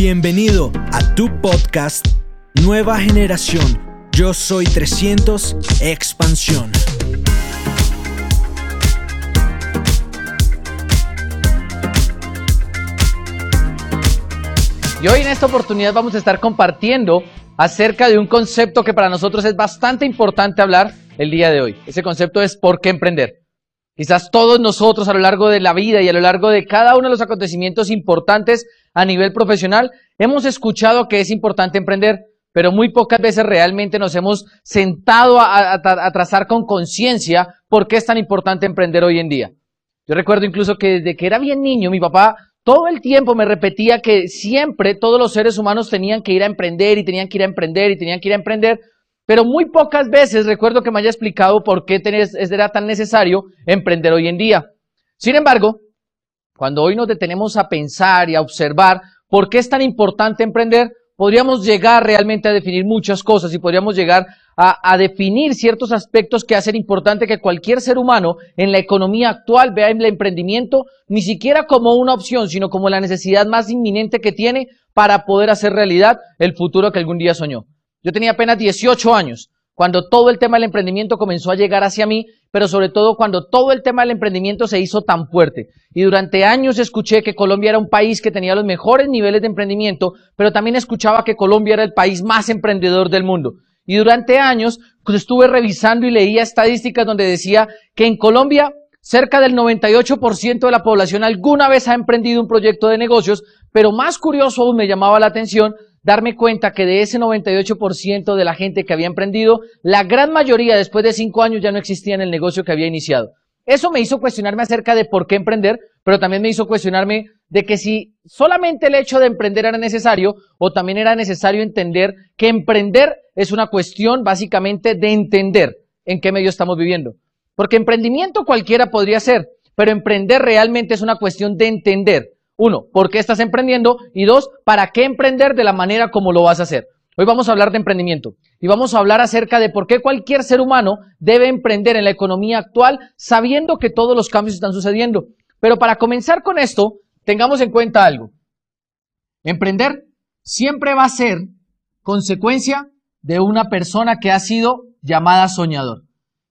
Bienvenido a tu podcast Nueva Generación. Yo soy 300 Expansión. Y hoy en esta oportunidad vamos a estar compartiendo acerca de un concepto que para nosotros es bastante importante hablar el día de hoy. Ese concepto es por qué emprender. Quizás todos nosotros a lo largo de la vida y a lo largo de cada uno de los acontecimientos importantes a nivel profesional hemos escuchado que es importante emprender, pero muy pocas veces realmente nos hemos sentado a, trazar con conciencia por qué es tan importante emprender hoy en día. Yo recuerdo incluso que desde que era bien niño, mi papá todo el tiempo me repetía que siempre todos los seres humanos tenían que ir a emprender y tenían que ir a emprender y tenían que ir a emprender, pero muy pocas veces recuerdo que me haya explicado por qué era tan necesario emprender hoy en día. Sin embargo, cuando hoy nos detenemos a pensar y a observar por qué es tan importante emprender, podríamos llegar realmente a definir muchas cosas y podríamos llegar a, definir ciertos aspectos que hacen importante que cualquier ser humano en la economía actual vea el emprendimiento ni siquiera como una opción, sino como la necesidad más inminente que tiene para poder hacer realidad el futuro que algún día soñó. Yo tenía apenas 18 años cuando todo el tema del emprendimiento comenzó a llegar hacia mí, pero sobre todo cuando todo el tema del emprendimiento se hizo tan fuerte. Y durante años escuché que Colombia era un país que tenía los mejores niveles de emprendimiento, pero también escuchaba que Colombia era el país más emprendedor del mundo. Y durante años pues, estuve revisando y leía estadísticas donde decía que en Colombia cerca del 98% de la población alguna vez ha emprendido un proyecto de negocios, pero más curioso aún me llamaba la atención darme cuenta que de ese 98% de la gente que había emprendido, la gran mayoría después de cinco años ya no existía en el negocio que había iniciado. Eso me hizo cuestionarme acerca de por qué emprender, pero también me hizo cuestionarme de que si solamente el hecho de emprender era necesario o también era necesario entender que emprender es una cuestión básicamente de entender en qué medio estamos viviendo. Porque emprendimiento cualquiera podría ser, pero emprender realmente es una cuestión de entender. Uno, ¿por qué estás emprendiendo? Y dos, ¿para qué emprender de la manera como lo vas a hacer? Hoy vamos a hablar de emprendimiento y vamos a hablar acerca de por qué cualquier ser humano debe emprender en la economía actual sabiendo que todos los cambios están sucediendo. Pero para comenzar con esto, tengamos en cuenta algo. Emprender siempre va a ser consecuencia de una persona que ha sido llamada soñador.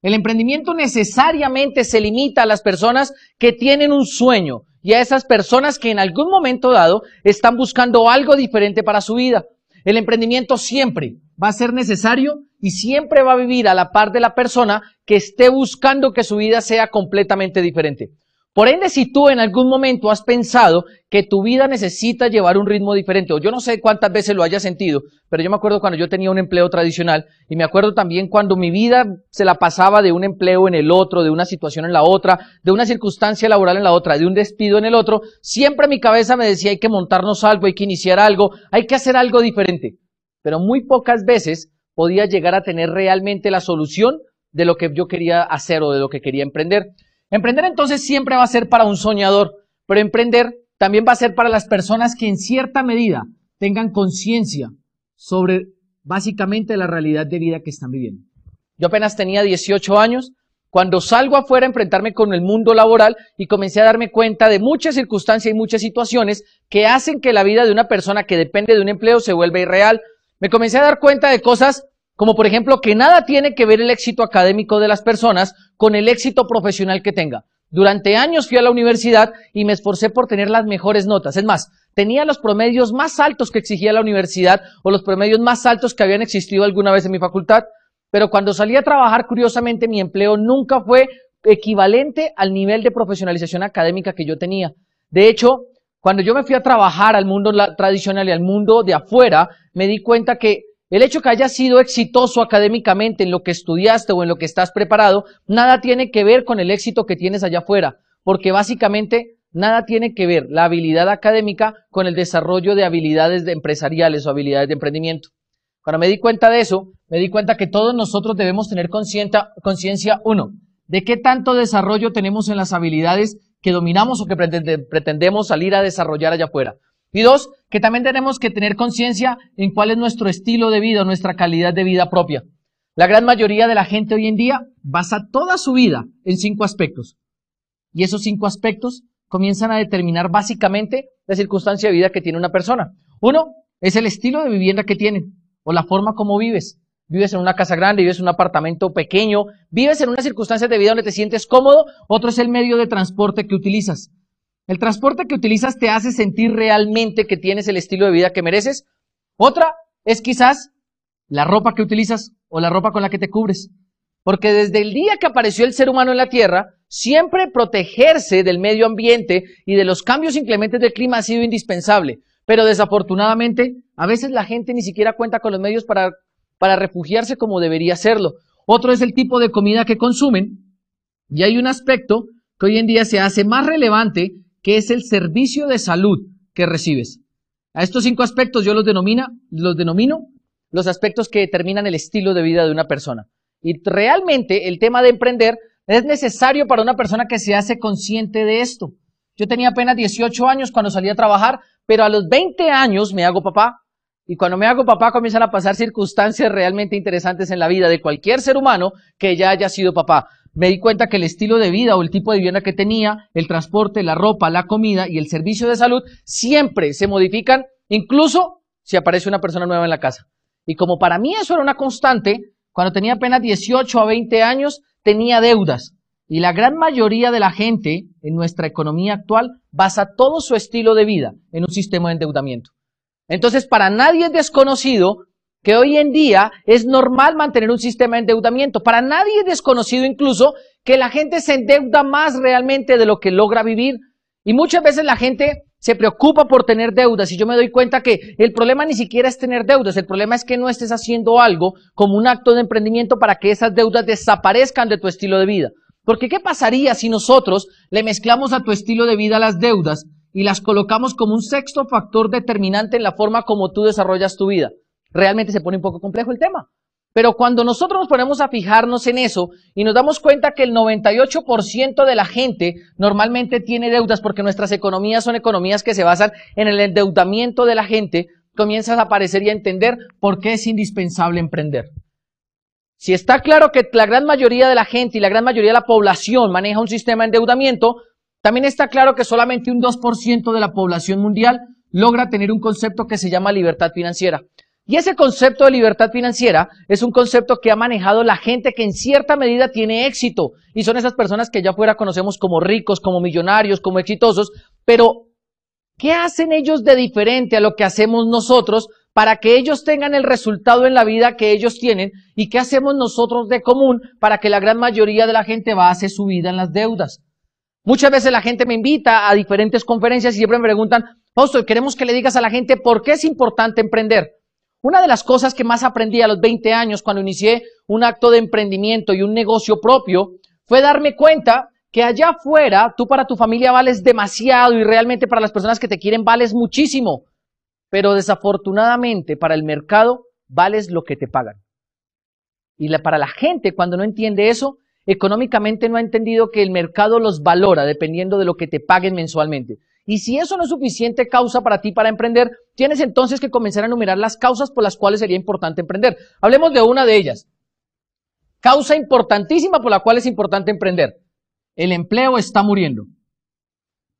El emprendimiento necesariamente se limita a las personas que tienen un sueño, y a esas personas que en algún momento dado están buscando algo diferente para su vida. El emprendimiento siempre va a ser necesario y siempre va a vivir a la par de la persona que esté buscando que su vida sea completamente diferente. Por ende, si tú en algún momento has pensado que tu vida necesita llevar un ritmo diferente, o yo no sé cuántas veces lo hayas sentido, pero yo me acuerdo cuando yo tenía un empleo tradicional y me acuerdo también cuando mi vida se la pasaba de un empleo en el otro, de una situación en la otra, de una circunstancia laboral en la otra, de un despido en el otro, siempre mi cabeza me decía hay que montarnos algo, hay que iniciar algo, hay que hacer algo diferente. Pero muy pocas veces podía llegar a tener realmente la solución de lo que yo quería hacer o de lo que quería emprender. Emprender entonces siempre va a ser para un soñador, pero emprender también va a ser para las personas que en cierta medida tengan conciencia sobre básicamente la realidad de vida que están viviendo. Yo apenas tenía 18 años cuando salgo afuera a enfrentarme con el mundo laboral y comencé a darme cuenta de muchas circunstancias y muchas situaciones que hacen que la vida de una persona que depende de un empleo se vuelva irreal. Me comencé a dar cuenta de cosas como por ejemplo que nada tiene que ver el éxito académico de las personas con el éxito profesional que tenga. Durante años fui a la universidad y me esforcé por tener las mejores notas. Es más, tenía los promedios más altos que exigía la universidad o los promedios más altos que habían existido alguna vez en mi facultad. Pero cuando salí a trabajar, curiosamente, mi empleo nunca fue equivalente al nivel de profesionalización académica que yo tenía. De hecho, cuando yo me fui a trabajar al mundo tradicional y al mundo de afuera, me di cuenta que el hecho que hayas sido exitoso académicamente en lo que estudiaste o en lo que estás preparado, nada tiene que ver con el éxito que tienes allá afuera, porque básicamente nada tiene que ver la habilidad académica con el desarrollo de habilidades empresariales o habilidades de emprendimiento. Cuando me di cuenta de eso, me di cuenta que todos nosotros debemos tener conciencia, uno, de qué tanto desarrollo tenemos en las habilidades que dominamos o que pretendemos salir a desarrollar allá afuera. Y dos, que también tenemos que tener conciencia en cuál es nuestro estilo de vida, nuestra calidad de vida propia. La gran mayoría de la gente hoy en día basa toda su vida en cinco aspectos. Y esos cinco aspectos comienzan a determinar básicamente la circunstancia de vida que tiene una persona. Uno es el estilo de vivienda que tienen o la forma como vives. Vives en una casa grande, vives en un apartamento pequeño, vives en una circunstancia de vida donde te sientes cómodo. Otro es el medio de transporte que utilizas. El transporte que utilizas te hace sentir realmente que tienes el estilo de vida que mereces. Otra es quizás la ropa que utilizas o la ropa con la que te cubres. Porque desde el día que apareció el ser humano en la Tierra, siempre protegerse del medio ambiente y de los cambios inclementes del clima ha sido indispensable. Pero desafortunadamente, a veces la gente ni siquiera cuenta con los medios para, para refugiarse como debería hacerlo. Otro es el tipo de comida que consumen. Y hay un aspecto que hoy en día se hace más relevante, que es el servicio de salud que recibes. A estos cinco aspectos yo los, denomina, los denomino los aspectos que determinan el estilo de vida de una persona. Y realmente el tema de emprender es necesario para una persona que se hace consciente de esto. Yo tenía apenas 18 años cuando salí a trabajar, pero a los 20 años me hago papá. Y cuando me hago papá comienzan a pasar circunstancias realmente interesantes en la vida de cualquier ser humano que ya haya sido papá. Me di cuenta que el estilo de vida o el tipo de vivienda que tenía, el transporte, la ropa, la comida y el servicio de salud siempre se modifican, incluso si aparece una persona nueva en la casa. Y como para mí eso era una constante, cuando tenía apenas 18 a 20 años, tenía deudas. Y la gran mayoría de la gente en nuestra economía actual basa todo su estilo de vida en un sistema de endeudamiento. Entonces, para nadie es desconocido que hoy en día es normal mantener un sistema de endeudamiento. Para nadie es desconocido incluso que la gente se endeuda más realmente de lo que logra vivir. Y muchas veces la gente se preocupa por tener deudas y yo me doy cuenta que el problema ni siquiera es tener deudas, el problema es que no estés haciendo algo como un acto de emprendimiento para que esas deudas desaparezcan de tu estilo de vida. Porque ¿qué pasaría si nosotros le mezclamos a tu estilo de vida las deudas y las colocamos como un sexto factor determinante en la forma como tú desarrollas tu vida? Realmente se pone un poco complejo el tema. Pero cuando nosotros nos ponemos a fijarnos en eso y nos damos cuenta que el 98% de la gente normalmente tiene deudas porque nuestras economías son economías que se basan en el endeudamiento de la gente, comienzas a aparecer y a entender por qué es indispensable emprender. Si está claro que la gran mayoría de la gente y la gran mayoría de la población maneja un sistema de endeudamiento, también está claro que solamente un 2% de la población mundial logra tener un concepto que se llama libertad financiera. Y ese concepto de libertad financiera es un concepto que ha manejado la gente que en cierta medida tiene éxito. Y son esas personas que ya fuera conocemos como ricos, como millonarios, como exitosos. Pero, ¿qué hacen ellos de diferente a lo que hacemos nosotros para que ellos tengan el resultado en la vida que ellos tienen? ¿Y qué hacemos nosotros de común para que la gran mayoría de la gente base su vida en las deudas? Muchas veces la gente me invita a diferentes conferencias y siempre me preguntan, Pastor, queremos que le digas a la gente por qué es importante emprender. Una de las cosas que más aprendí a los 20 años cuando inicié un acto de emprendimiento y un negocio propio fue darme cuenta que allá afuera tú para tu familia vales demasiado y realmente para las personas que te quieren vales muchísimo. Pero desafortunadamente para el mercado vales lo que te pagan. Y para la gente cuando no entiende eso, económicamente no ha entendido que el mercado los valora dependiendo de lo que te paguen mensualmente. Y si eso no es suficiente causa para ti para emprender, tienes entonces que comenzar a enumerar las causas por las cuales sería importante emprender. Hablemos de una de ellas. Causa importantísima por la cual es importante emprender. El empleo está muriendo.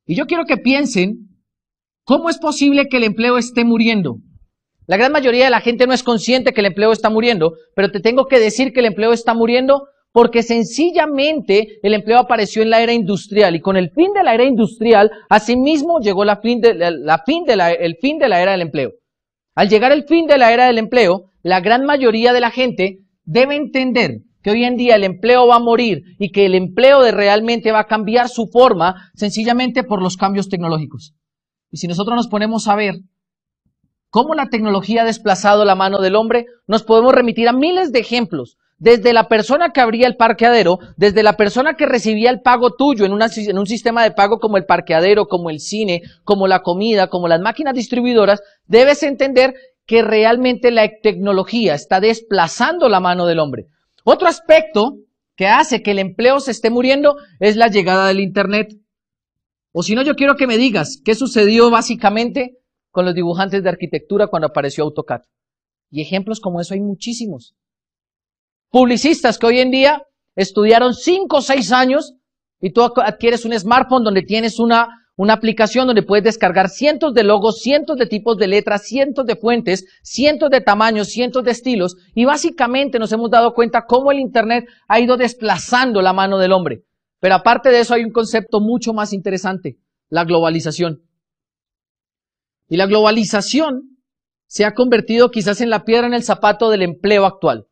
Y yo quiero que piensen, ¿cómo es posible que el empleo esté muriendo? La gran mayoría de la gente no es consciente que el empleo está muriendo, pero te tengo que decir que el empleo está muriendo porque sencillamente el empleo apareció en la era industrial y con el fin de la era industrial, asimismo llegó la fin de, la, fin de la, el fin de la era del empleo. Al llegar el fin de la era del empleo, la gran mayoría de la gente debe entender que hoy en día el empleo va a morir y que el empleo de realmente va a cambiar su forma sencillamente por los cambios tecnológicos. Y si nosotros nos ponemos a ver cómo la tecnología ha desplazado la mano del hombre, nos podemos remitir a miles de ejemplos desde la persona que abría el parqueadero, desde la persona que recibía el pago tuyo en, un sistema de pago como el parqueadero, como el cine, como la comida, como las máquinas distribuidoras, debes entender que realmente la tecnología está desplazando la mano del hombre. Otro aspecto que hace que el empleo se esté muriendo es la llegada del Internet. O si no, yo quiero que me digas qué sucedió básicamente con los dibujantes de arquitectura cuando apareció AutoCAD. Y ejemplos como eso hay muchísimos publicistas que hoy en día estudiaron cinco o seis años y tú adquieres un smartphone donde tienes una, una aplicación donde puedes descargar cientos de logos, cientos de tipos de letras, cientos de fuentes, cientos de tamaños, cientos de estilos, y básicamente nos hemos dado cuenta cómo el Internet ha ido desplazando la mano del hombre. Pero aparte de eso hay un concepto mucho más interesante, la globalización. Y la globalización se ha convertido quizás en la piedra en el zapato del empleo actual.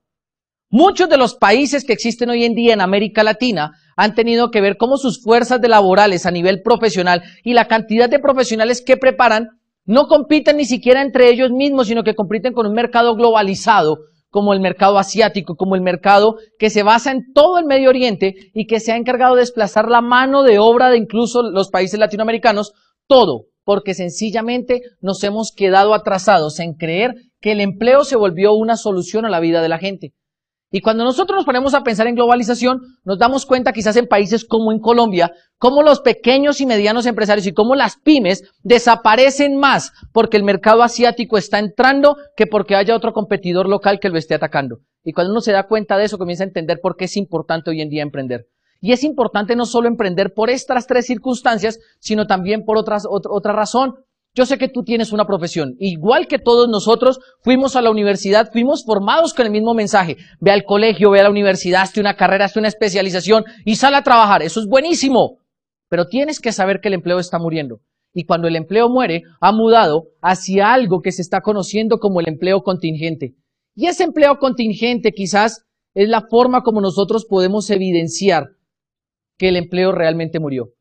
Muchos de los países que existen hoy en día en América Latina han tenido que ver cómo sus fuerzas de laborales a nivel profesional y la cantidad de profesionales que preparan no compiten ni siquiera entre ellos mismos, sino que compiten con un mercado globalizado, como el mercado asiático, como el mercado que se basa en todo el Medio Oriente y que se ha encargado de desplazar la mano de obra de incluso los países latinoamericanos, todo, porque sencillamente nos hemos quedado atrasados en creer que el empleo se volvió una solución a la vida de la gente. Y cuando nosotros nos ponemos a pensar en globalización, nos damos cuenta quizás en países como en Colombia, cómo los pequeños y medianos empresarios y cómo las pymes desaparecen más porque el mercado asiático está entrando que porque haya otro competidor local que lo esté atacando. Y cuando uno se da cuenta de eso, comienza a entender por qué es importante hoy en día emprender. Y es importante no solo emprender por estas tres circunstancias, sino también por otras, otra razón. Yo sé que tú tienes una profesión. Igual que todos nosotros, fuimos a la universidad, fuimos formados con el mismo mensaje. Ve al colegio, ve a la universidad, hazte una carrera, hazte una especialización y sal a trabajar. Eso es buenísimo. Pero tienes que saber que el empleo está muriendo. Y cuando el empleo muere, ha mudado hacia algo que se está conociendo como el empleo contingente. Y ese empleo contingente quizás es la forma como nosotros podemos evidenciar que el empleo realmente murió.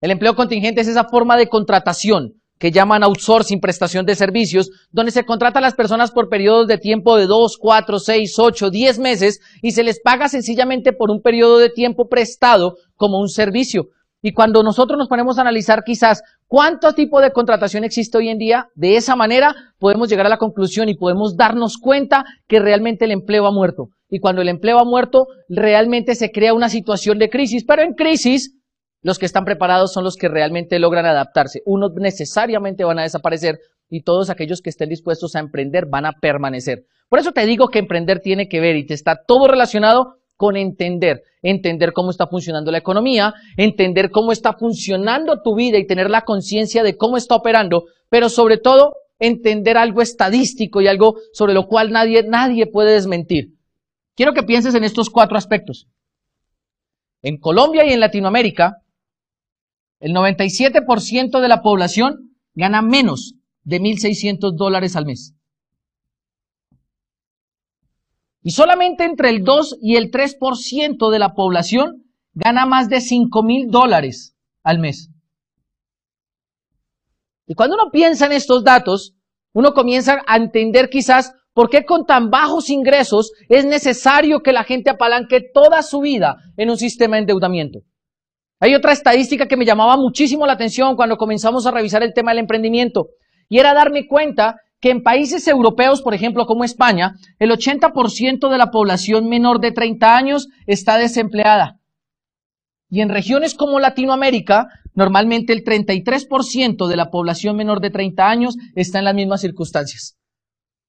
El empleo contingente es esa forma de contratación que llaman outsourcing, prestación de servicios, donde se contrata a las personas por periodos de tiempo de 2, 4, 6, 8, 10 meses y se les paga sencillamente por un periodo de tiempo prestado como un servicio. Y cuando nosotros nos ponemos a analizar quizás cuánto tipo de contratación existe hoy en día, de esa manera podemos llegar a la conclusión y podemos darnos cuenta que realmente el empleo ha muerto. Y cuando el empleo ha muerto, realmente se crea una situación de crisis, pero en crisis los que están preparados son los que realmente logran adaptarse. Unos necesariamente van a desaparecer y todos aquellos que estén dispuestos a emprender van a permanecer. Por eso te digo que emprender tiene que ver y te está todo relacionado con entender, entender cómo está funcionando la economía, entender cómo está funcionando tu vida y tener la conciencia de cómo está operando, pero sobre todo entender algo estadístico y algo sobre lo cual nadie, nadie puede desmentir. Quiero que pienses en estos cuatro aspectos. En Colombia y en Latinoamérica, el 97% de la población gana menos de 1.600 dólares al mes. Y solamente entre el 2 y el 3% de la población gana más de 5.000 dólares al mes. Y cuando uno piensa en estos datos, uno comienza a entender quizás por qué con tan bajos ingresos es necesario que la gente apalanque toda su vida en un sistema de endeudamiento. Hay otra estadística que me llamaba muchísimo la atención cuando comenzamos a revisar el tema del emprendimiento y era darme cuenta que en países europeos, por ejemplo, como España, el 80% de la población menor de 30 años está desempleada. Y en regiones como Latinoamérica, normalmente el 33% de la población menor de 30 años está en las mismas circunstancias.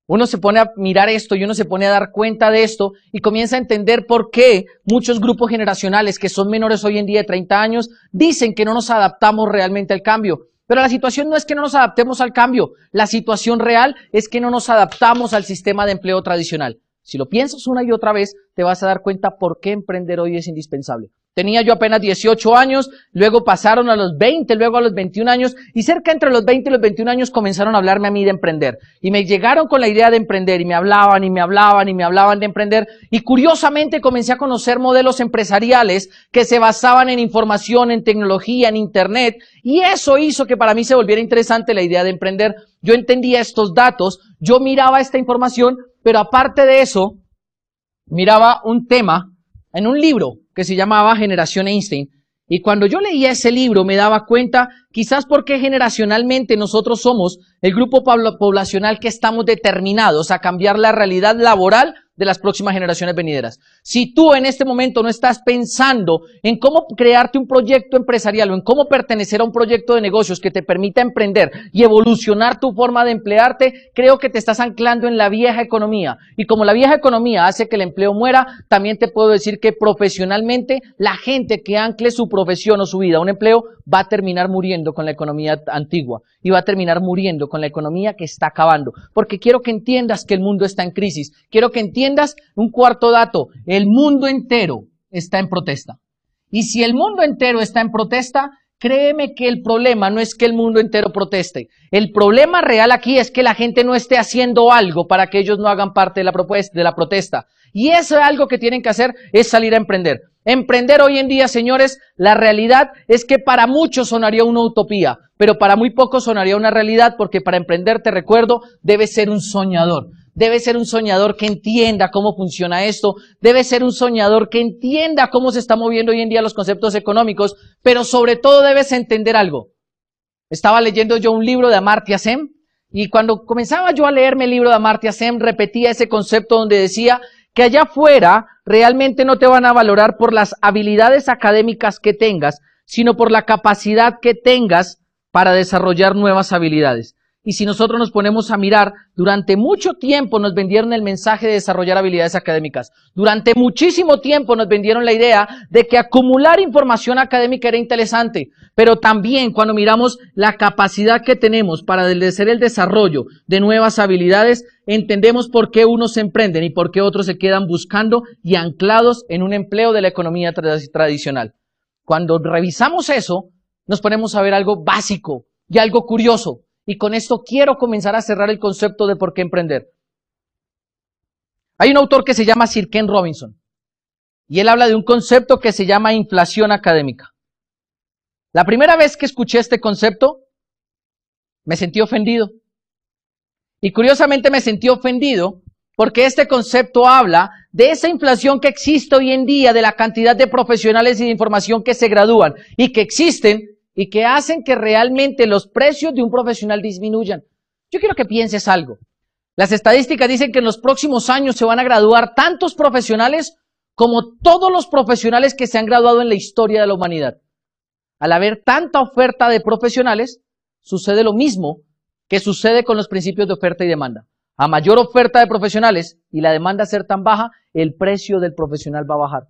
Uno se pone a mirar esto y uno se pone a dar cuenta de esto y comienza a entender por qué muchos grupos generacionales que son menores hoy en día de 30 años dicen que no nos adaptamos realmente al cambio. Pero la situación no es que no nos adaptemos al cambio, la situación real es que no nos adaptamos al sistema de empleo tradicional. Si lo piensas una y otra vez, te vas a dar cuenta por qué emprender hoy es indispensable. Tenía yo apenas 18 años, luego pasaron a los 20, luego a los 21 años, y cerca entre los 20 y los 21 años comenzaron a hablarme a mí de emprender. Y me llegaron con la idea de emprender, y me hablaban, y me hablaban, y me hablaban de emprender. Y curiosamente comencé a conocer modelos empresariales que se basaban en información, en tecnología, en Internet, y eso hizo que para mí se volviera interesante la idea de emprender. Yo entendía estos datos, yo miraba esta información, pero aparte de eso, miraba un tema en un libro que se llamaba Generación Einstein. Y cuando yo leía ese libro me daba cuenta, quizás porque generacionalmente nosotros somos el grupo poblacional que estamos determinados a cambiar la realidad laboral de las próximas generaciones venideras. Si tú en este momento no estás pensando en cómo crearte un proyecto empresarial o en cómo pertenecer a un proyecto de negocios que te permita emprender y evolucionar tu forma de emplearte, creo que te estás anclando en la vieja economía. Y como la vieja economía hace que el empleo muera, también te puedo decir que profesionalmente la gente que ancle su profesión o su vida a un empleo va a terminar muriendo con la economía antigua y va a terminar muriendo con la economía que está acabando. Porque quiero que entiendas que el mundo está en crisis. Quiero que entiendas un cuarto dato, el mundo entero está en protesta. Y si el mundo entero está en protesta, créeme que el problema no es que el mundo entero proteste. El problema real aquí es que la gente no esté haciendo algo para que ellos no hagan parte de la, propuesta, de la protesta. Y eso es algo que tienen que hacer, es salir a emprender. Emprender hoy en día, señores, la realidad es que para muchos sonaría una utopía, pero para muy pocos sonaría una realidad porque para emprender, te recuerdo, debes ser un soñador debe ser un soñador que entienda cómo funciona esto, debe ser un soñador que entienda cómo se están moviendo hoy en día los conceptos económicos, pero sobre todo debes entender algo. Estaba leyendo yo un libro de Amartya Sen y cuando comenzaba yo a leerme el libro de Amartya Sen repetía ese concepto donde decía que allá afuera realmente no te van a valorar por las habilidades académicas que tengas, sino por la capacidad que tengas para desarrollar nuevas habilidades. Y si nosotros nos ponemos a mirar, durante mucho tiempo nos vendieron el mensaje de desarrollar habilidades académicas. Durante muchísimo tiempo nos vendieron la idea de que acumular información académica era interesante. Pero también cuando miramos la capacidad que tenemos para hacer el desarrollo de nuevas habilidades, entendemos por qué unos se emprenden y por qué otros se quedan buscando y anclados en un empleo de la economía tradicional. Cuando revisamos eso, nos ponemos a ver algo básico y algo curioso. Y con esto quiero comenzar a cerrar el concepto de por qué emprender. Hay un autor que se llama Sir Ken Robinson y él habla de un concepto que se llama inflación académica. La primera vez que escuché este concepto, me sentí ofendido. Y curiosamente me sentí ofendido porque este concepto habla de esa inflación que existe hoy en día, de la cantidad de profesionales y de información que se gradúan y que existen y que hacen que realmente los precios de un profesional disminuyan. Yo quiero que pienses algo. Las estadísticas dicen que en los próximos años se van a graduar tantos profesionales como todos los profesionales que se han graduado en la historia de la humanidad. Al haber tanta oferta de profesionales, sucede lo mismo que sucede con los principios de oferta y demanda. A mayor oferta de profesionales y la demanda ser tan baja, el precio del profesional va a bajar.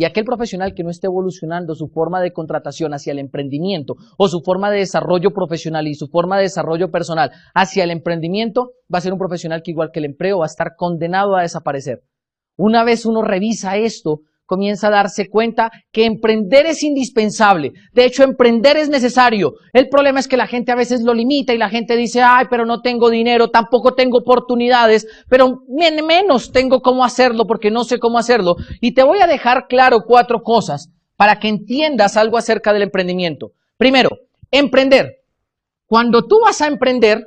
Y aquel profesional que no esté evolucionando su forma de contratación hacia el emprendimiento o su forma de desarrollo profesional y su forma de desarrollo personal hacia el emprendimiento, va a ser un profesional que igual que el empleo va a estar condenado a desaparecer. Una vez uno revisa esto, comienza a darse cuenta que emprender es indispensable. De hecho, emprender es necesario. El problema es que la gente a veces lo limita y la gente dice, ay, pero no tengo dinero, tampoco tengo oportunidades, pero menos tengo cómo hacerlo porque no sé cómo hacerlo. Y te voy a dejar claro cuatro cosas para que entiendas algo acerca del emprendimiento. Primero, emprender. Cuando tú vas a emprender,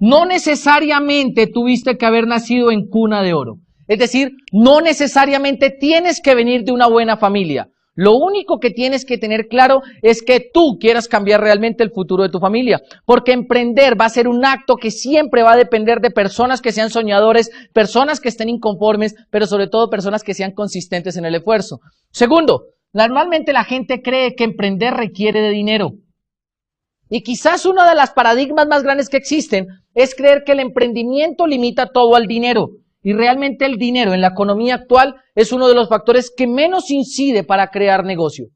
no necesariamente tuviste que haber nacido en cuna de oro. Es decir, no necesariamente tienes que venir de una buena familia. Lo único que tienes que tener claro es que tú quieras cambiar realmente el futuro de tu familia, porque emprender va a ser un acto que siempre va a depender de personas que sean soñadores, personas que estén inconformes, pero sobre todo personas que sean consistentes en el esfuerzo. Segundo, normalmente la gente cree que emprender requiere de dinero. Y quizás una de las paradigmas más grandes que existen es creer que el emprendimiento limita todo al dinero. Y realmente el dinero en la economía actual es uno de los factores que menos incide para crear negocio.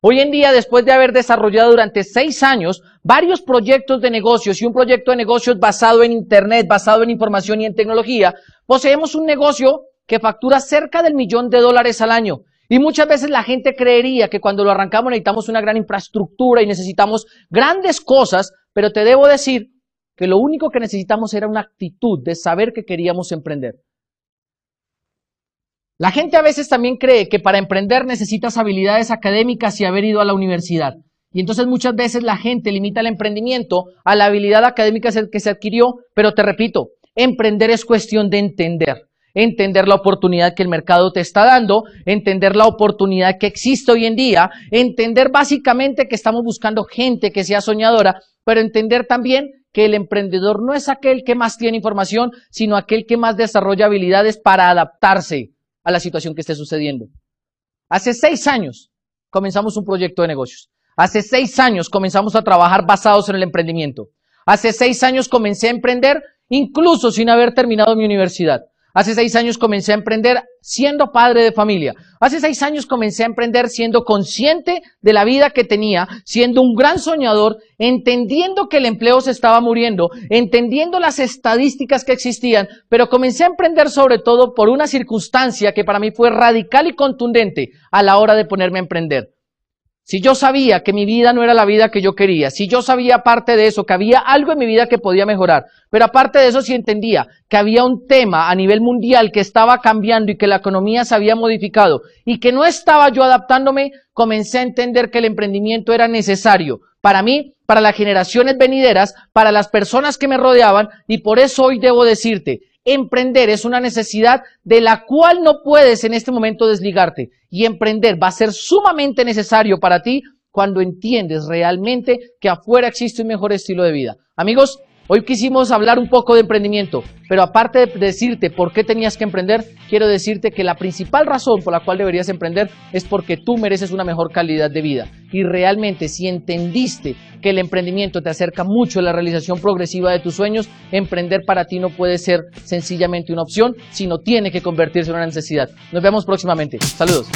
Hoy en día, después de haber desarrollado durante seis años varios proyectos de negocios y un proyecto de negocios basado en Internet, basado en información y en tecnología, poseemos un negocio que factura cerca del millón de dólares al año. Y muchas veces la gente creería que cuando lo arrancamos necesitamos una gran infraestructura y necesitamos grandes cosas, pero te debo decir que lo único que necesitamos era una actitud de saber que queríamos emprender. La gente a veces también cree que para emprender necesitas habilidades académicas y haber ido a la universidad. Y entonces muchas veces la gente limita el emprendimiento a la habilidad académica que se adquirió, pero te repito, emprender es cuestión de entender. Entender la oportunidad que el mercado te está dando, entender la oportunidad que existe hoy en día, entender básicamente que estamos buscando gente que sea soñadora, pero entender también que el emprendedor no es aquel que más tiene información, sino aquel que más desarrolla habilidades para adaptarse a la situación que esté sucediendo. Hace seis años comenzamos un proyecto de negocios. Hace seis años comenzamos a trabajar basados en el emprendimiento. Hace seis años comencé a emprender incluso sin haber terminado mi universidad. Hace seis años comencé a emprender siendo padre de familia. Hace seis años comencé a emprender siendo consciente de la vida que tenía, siendo un gran soñador, entendiendo que el empleo se estaba muriendo, entendiendo las estadísticas que existían, pero comencé a emprender sobre todo por una circunstancia que para mí fue radical y contundente a la hora de ponerme a emprender. Si yo sabía que mi vida no era la vida que yo quería, si yo sabía aparte de eso, que había algo en mi vida que podía mejorar, pero aparte de eso sí entendía que había un tema a nivel mundial que estaba cambiando y que la economía se había modificado y que no estaba yo adaptándome, comencé a entender que el emprendimiento era necesario para mí, para las generaciones venideras, para las personas que me rodeaban y por eso hoy debo decirte, Emprender es una necesidad de la cual no puedes en este momento desligarte. Y emprender va a ser sumamente necesario para ti cuando entiendes realmente que afuera existe un mejor estilo de vida. Amigos, Hoy quisimos hablar un poco de emprendimiento, pero aparte de decirte por qué tenías que emprender, quiero decirte que la principal razón por la cual deberías emprender es porque tú mereces una mejor calidad de vida. Y realmente si entendiste que el emprendimiento te acerca mucho a la realización progresiva de tus sueños, emprender para ti no puede ser sencillamente una opción, sino tiene que convertirse en una necesidad. Nos vemos próximamente. Saludos.